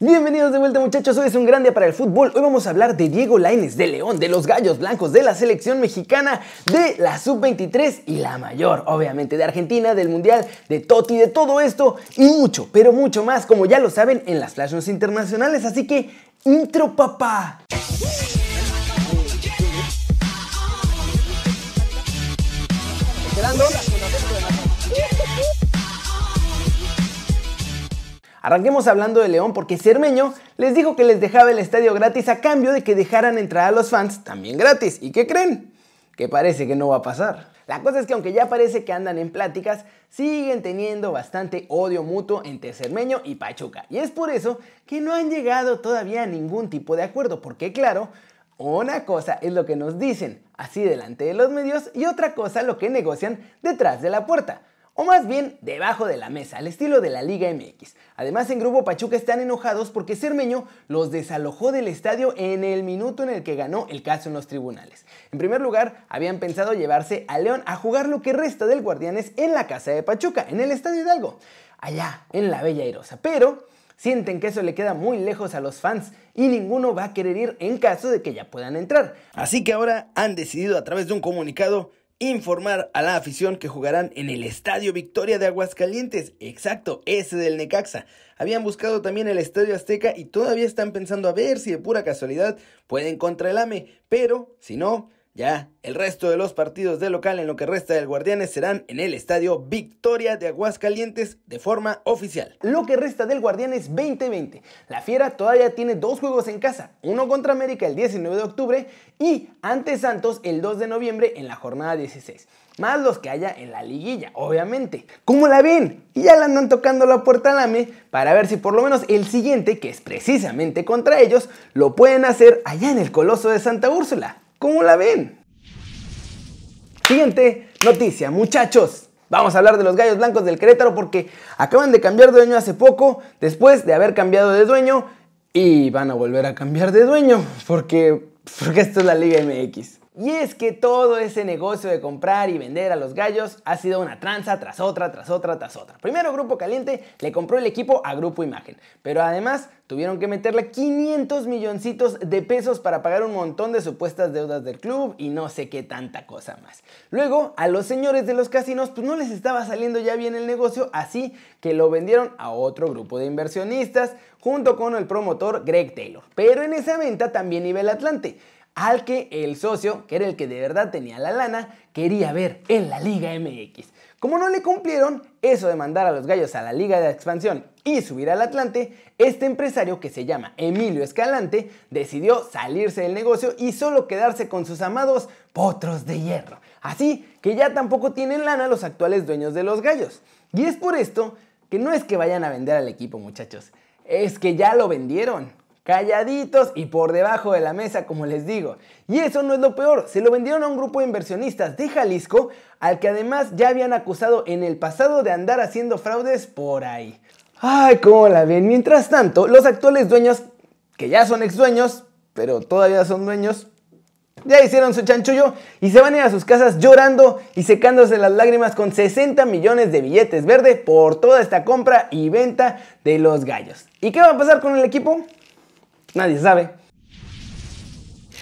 Bienvenidos de vuelta muchachos, hoy es un gran día para el fútbol. Hoy vamos a hablar de Diego Laines, de León, de los Gallos Blancos, de la selección mexicana, de la Sub-23 y la mayor, obviamente, de Argentina, del Mundial, de Toti, de todo esto y mucho, pero mucho más, como ya lo saben, en las Flash News internacionales. Así que, intro papá. Arranquemos hablando de León porque Cermeño les dijo que les dejaba el estadio gratis a cambio de que dejaran entrar a los fans también gratis. ¿Y qué creen? Que parece que no va a pasar. La cosa es que aunque ya parece que andan en pláticas, siguen teniendo bastante odio mutuo entre Cermeño y Pachuca. Y es por eso que no han llegado todavía a ningún tipo de acuerdo, porque claro, una cosa es lo que nos dicen así delante de los medios y otra cosa lo que negocian detrás de la puerta o más bien debajo de la mesa, al estilo de la Liga MX. Además, en Grupo Pachuca están enojados porque Cermeño los desalojó del estadio en el minuto en el que ganó el caso en los tribunales. En primer lugar, habían pensado llevarse a León a jugar lo que resta del Guardianes en la casa de Pachuca, en el Estadio Hidalgo, allá en la Bella Airosa. Pero sienten que eso le queda muy lejos a los fans y ninguno va a querer ir en caso de que ya puedan entrar. Así que ahora han decidido a través de un comunicado informar a la afición que jugarán en el Estadio Victoria de Aguascalientes, exacto, ese del Necaxa. Habían buscado también el Estadio Azteca y todavía están pensando a ver si de pura casualidad pueden contra el AME, pero si no, ya, el resto de los partidos de local en lo que resta del Guardianes serán en el estadio Victoria de Aguascalientes de forma oficial. Lo que resta del Guardianes 2020. La Fiera todavía tiene dos juegos en casa, uno contra América el 19 de octubre y ante Santos el 2 de noviembre en la jornada 16 más los que haya en la liguilla, obviamente. ¿Cómo la ven? Y ya la andan tocando la puerta al AME para ver si por lo menos el siguiente, que es precisamente contra ellos, lo pueden hacer allá en el Coloso de Santa Úrsula. ¿Cómo la ven? Siguiente noticia, muchachos. Vamos a hablar de los gallos blancos del Querétaro porque acaban de cambiar de dueño hace poco, después de haber cambiado de dueño, y van a volver a cambiar de dueño porque, porque esto es la Liga MX. Y es que todo ese negocio de comprar y vender a los gallos ha sido una tranza tras otra, tras otra, tras otra. Primero Grupo Caliente le compró el equipo a Grupo Imagen, pero además tuvieron que meterle 500 milloncitos de pesos para pagar un montón de supuestas deudas del club y no sé qué tanta cosa más. Luego a los señores de los casinos pues no les estaba saliendo ya bien el negocio, así que lo vendieron a otro grupo de inversionistas junto con el promotor Greg Taylor. Pero en esa venta también iba el Atlante al que el socio, que era el que de verdad tenía la lana, quería ver en la Liga MX. Como no le cumplieron eso de mandar a los gallos a la Liga de Expansión y subir al Atlante, este empresario que se llama Emilio Escalante decidió salirse del negocio y solo quedarse con sus amados potros de hierro. Así que ya tampoco tienen lana los actuales dueños de los gallos. Y es por esto que no es que vayan a vender al equipo muchachos, es que ya lo vendieron calladitos y por debajo de la mesa, como les digo. Y eso no es lo peor, se lo vendieron a un grupo de inversionistas de Jalisco, al que además ya habían acusado en el pasado de andar haciendo fraudes por ahí. Ay, cómo la ven. Mientras tanto, los actuales dueños, que ya son ex dueños, pero todavía son dueños, ya hicieron su chanchullo y se van a ir a sus casas llorando y secándose las lágrimas con 60 millones de billetes verde por toda esta compra y venta de los gallos. ¿Y qué va a pasar con el equipo? Nadie sabe.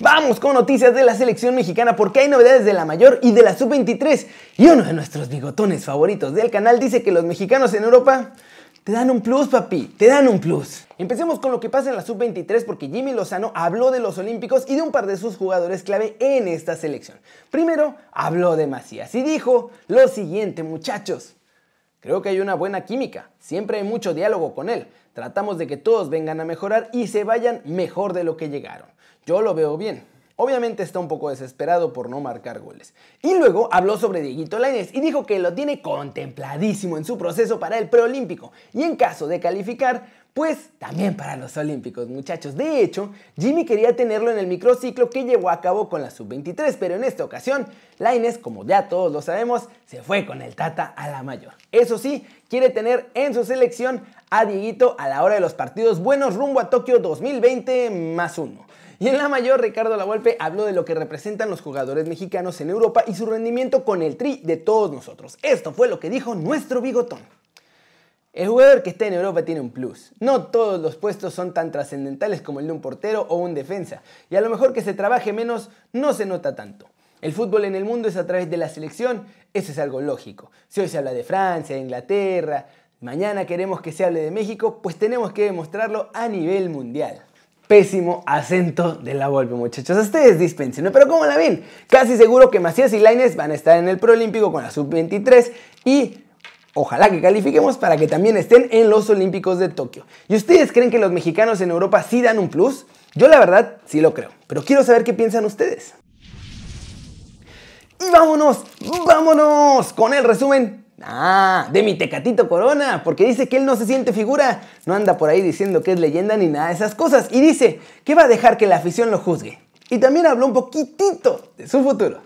Vamos con noticias de la selección mexicana porque hay novedades de la mayor y de la sub-23. Y uno de nuestros bigotones favoritos del canal dice que los mexicanos en Europa te dan un plus, papi, te dan un plus. Empecemos con lo que pasa en la sub-23 porque Jimmy Lozano habló de los Olímpicos y de un par de sus jugadores clave en esta selección. Primero, habló de Macías y dijo lo siguiente, muchachos. Creo que hay una buena química, siempre hay mucho diálogo con él. Tratamos de que todos vengan a mejorar y se vayan mejor de lo que llegaron. Yo lo veo bien. Obviamente está un poco desesperado por no marcar goles. Y luego habló sobre Dieguito Lainez y dijo que lo tiene contempladísimo en su proceso para el preolímpico y en caso de calificar, pues también para los Olímpicos, muchachos. De hecho, Jimmy quería tenerlo en el microciclo que llevó a cabo con la sub-23, pero en esta ocasión, Laines, como ya todos lo sabemos, se fue con el Tata a la mayor. Eso sí, quiere tener en su selección a Dieguito a la hora de los partidos buenos rumbo a Tokio 2020 más uno. Y en la mayor, Ricardo Lavolpe habló de lo que representan los jugadores mexicanos en Europa y su rendimiento con el tri de todos nosotros. Esto fue lo que dijo nuestro bigotón. El jugador que está en Europa tiene un plus. No todos los puestos son tan trascendentales como el de un portero o un defensa, y a lo mejor que se trabaje menos no se nota tanto. El fútbol en el mundo es a través de la selección, eso es algo lógico. Si hoy se habla de Francia, de Inglaterra, mañana queremos que se hable de México, pues tenemos que demostrarlo a nivel mundial. Pésimo acento de la Volpe, muchachos. Ustedes dispensen, pero ¿cómo la ven? Casi seguro que Macías y Laines van a estar en el Proolímpico con la Sub-23 y ojalá que califiquemos para que también estén en los Olímpicos de Tokio. ¿Y ustedes creen que los mexicanos en Europa sí dan un plus? Yo la verdad sí lo creo, pero quiero saber qué piensan ustedes. Y vámonos, vámonos con el resumen. Ah, de mi Tecatito Corona, porque dice que él no se siente figura, no anda por ahí diciendo que es leyenda ni nada de esas cosas, y dice que va a dejar que la afición lo juzgue. Y también habló un poquitito de su futuro.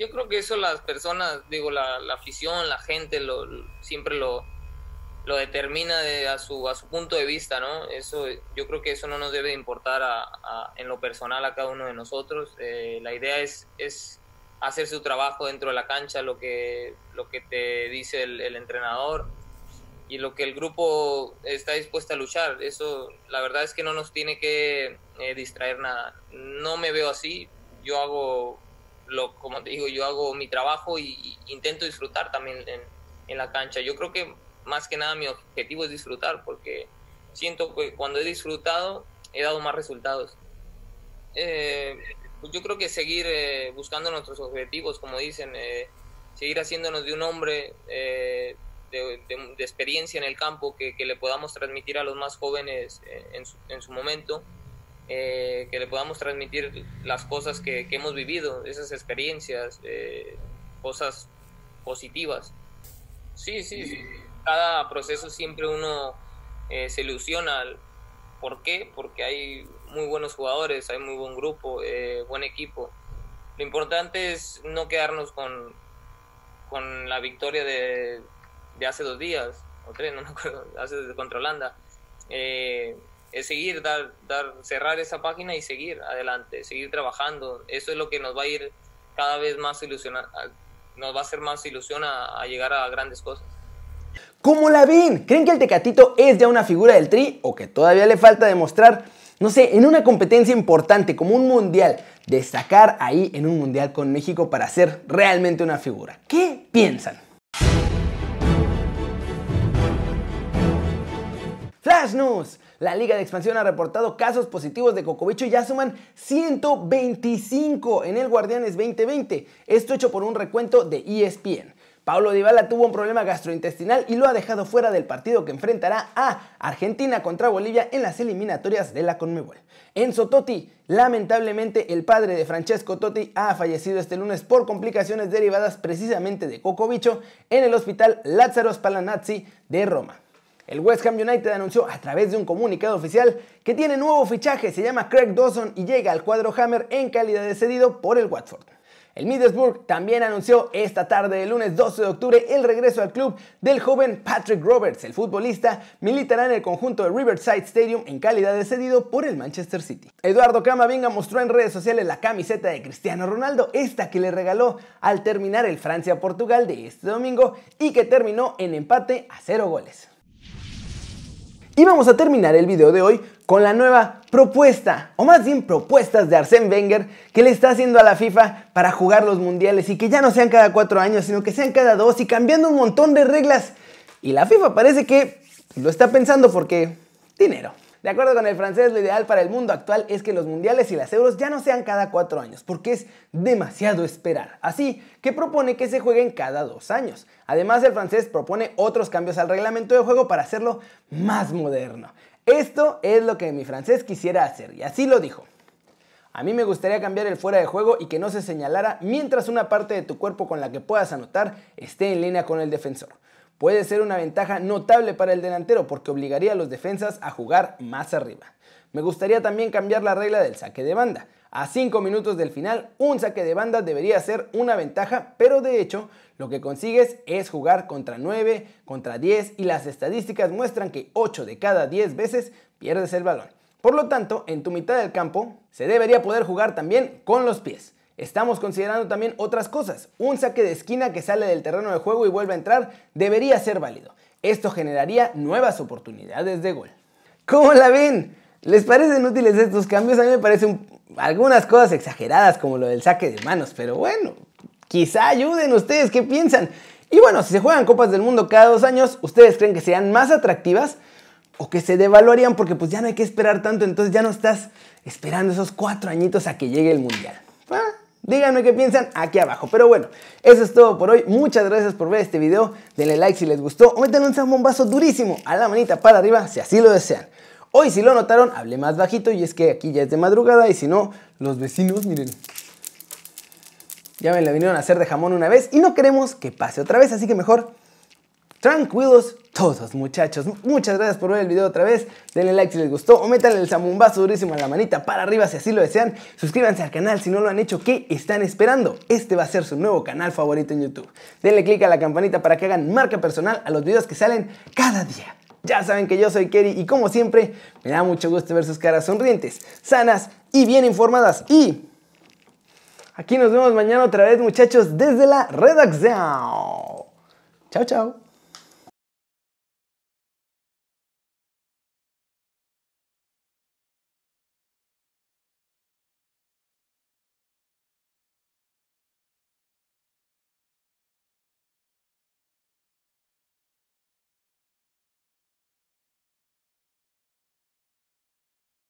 Yo creo que eso las personas, digo, la, afición, la gente, lo, siempre lo, lo determina a, su, a su punto de vista, ¿no? Eso, yo creo que eso no nos debe importar en lo personal a cada uno de nosotros. Eh, la idea es, es hacer su trabajo dentro de la cancha, lo que, lo que te dice el, entrenador y lo que el grupo está dispuesto a luchar. Eso, la verdad es que no nos tiene que eh, distraer nada. No me veo así. Yo hago, lo, como te digo, yo hago mi trabajo y, intento disfrutar también en, la cancha. Yo creo que más que nada mi objetivo es disfrutar porque siento que cuando he disfrutado he dado más resultados. Eh, pues yo creo que seguir eh, buscando nuestros objetivos, como dicen, eh, seguir haciéndonos de un hombre eh, de, experiencia en el campo que, le podamos transmitir a los más jóvenes en, su, momento, que le podamos transmitir las cosas que, hemos vivido, esas experiencias, cosas positivas. Sí, sí, sí, cada proceso siempre uno se ilusiona ¿Por qué? Porque hay muy buenos jugadores, hay muy buen grupo, eh, buen equipo. Lo importante es no quedarnos con, con la victoria de, de hace dos días, o tres, no me acuerdo, hace contra Holanda. Eh, es seguir, dar, dar, cerrar esa página y seguir adelante, seguir trabajando. Eso es lo que nos va a ir cada vez más ilusionar, nos va a hacer más ilusión a llegar a grandes cosas. ¿Cómo la ven? ¿Creen que el Tecatito es ya una figura del Tri o que todavía le falta demostrar, no sé, en una competencia importante como un mundial, destacar ahí en un mundial con México para ser realmente una figura? ¿Qué piensan? Flash News. La Liga de Expansión ha reportado casos positivos de cocobicho y ya suman 125 en el Guardianes 2020. Esto hecho por un recuento de ESPN. Paulo Dybala tuvo un problema gastrointestinal y lo ha dejado fuera del partido que enfrentará a Argentina contra Bolivia en las eliminatorias de la Conmebol. Enzo Totti, lamentablemente el padre de Francesco Totti ha fallecido este lunes por complicaciones derivadas precisamente de cocobicho en el hospital Lázaro Spallanzani de Roma. El West Ham United anunció a través de un comunicado oficial que tiene nuevo fichaje, se llama Craig Dawson y llega al cuadro Hammer en calidad de cedido por el Watford. El Middlesbrough también anunció esta tarde del lunes 12 de octubre el regreso al club del joven Patrick Roberts. El futbolista militará en el conjunto de Riverside Stadium en calidad de cedido por el Manchester City. Eduardo Camavinga mostró en redes sociales la camiseta de Cristiano Ronaldo, esta que le regaló al terminar el Francia-Portugal de este domingo y que terminó en empate a cero goles. Y vamos a terminar el video de hoy con la nueva propuesta, o más bien propuestas de Arsène Wenger que le está haciendo a la FIFA para jugar los mundiales y que ya no sean cada cuatro años, sino que sean cada dos y cambiando un montón de reglas. Y la FIFA parece que lo está pensando porque dinero. De acuerdo con el francés, lo ideal para el mundo actual es que los mundiales y las euros ya no sean cada cuatro años, porque es demasiado esperar. Así que propone que se jueguen cada dos años. Además, el francés propone otros cambios al reglamento de juego para hacerlo más moderno. Esto es lo que mi francés quisiera hacer, y así lo dijo. A mí me gustaría cambiar el fuera de juego y que no se señalara mientras una parte de tu cuerpo con la que puedas anotar esté en línea con el defensor puede ser una ventaja notable para el delantero porque obligaría a los defensas a jugar más arriba. Me gustaría también cambiar la regla del saque de banda. A 5 minutos del final, un saque de banda debería ser una ventaja, pero de hecho, lo que consigues es jugar contra 9, contra 10 y las estadísticas muestran que 8 de cada 10 veces pierdes el balón. Por lo tanto, en tu mitad del campo se debería poder jugar también con los pies. Estamos considerando también otras cosas. Un saque de esquina que sale del terreno de juego y vuelve a entrar debería ser válido. Esto generaría nuevas oportunidades de gol. ¿Cómo la ven? ¿Les parecen útiles estos cambios? A mí me parecen algunas cosas exageradas como lo del saque de manos, pero bueno, quizá ayuden ustedes, ¿qué piensan? Y bueno, si se juegan Copas del Mundo cada dos años, ¿ustedes creen que sean más atractivas? ¿O que se devaluarían porque pues ya no hay que esperar tanto, entonces ya no estás esperando esos cuatro añitos a que llegue el Mundial? Ah, díganme qué piensan aquí abajo. Pero bueno, eso es todo por hoy. Muchas gracias por ver este video. Denle like si les gustó o métanle un zambombazo durísimo a la manita para arriba si así lo desean. Hoy si lo notaron, hablé más bajito y es que aquí ya es de madrugada y si no, los vecinos, miren, ya me la vinieron a hacer de jamón una vez y no queremos que pase otra vez, así que mejor tranquilos todos muchachos. Muchas gracias por ver el video otra vez. Denle like si les gustó o métanle el zambumbazo durísimo a la manita para arriba si así lo desean. Suscríbanse al canal si no lo han hecho. ¿Qué están esperando? Este va a ser su nuevo canal favorito en YouTube. Denle click a la campanita para que hagan marca personal a los videos que salen cada día. Ya saben que yo soy Kerry y como siempre me da mucho gusto ver sus caras sonrientes, sanas y bien informadas. Y Aquí nos vemos mañana otra vez, muchachos, desde la redacción. Chao, chao.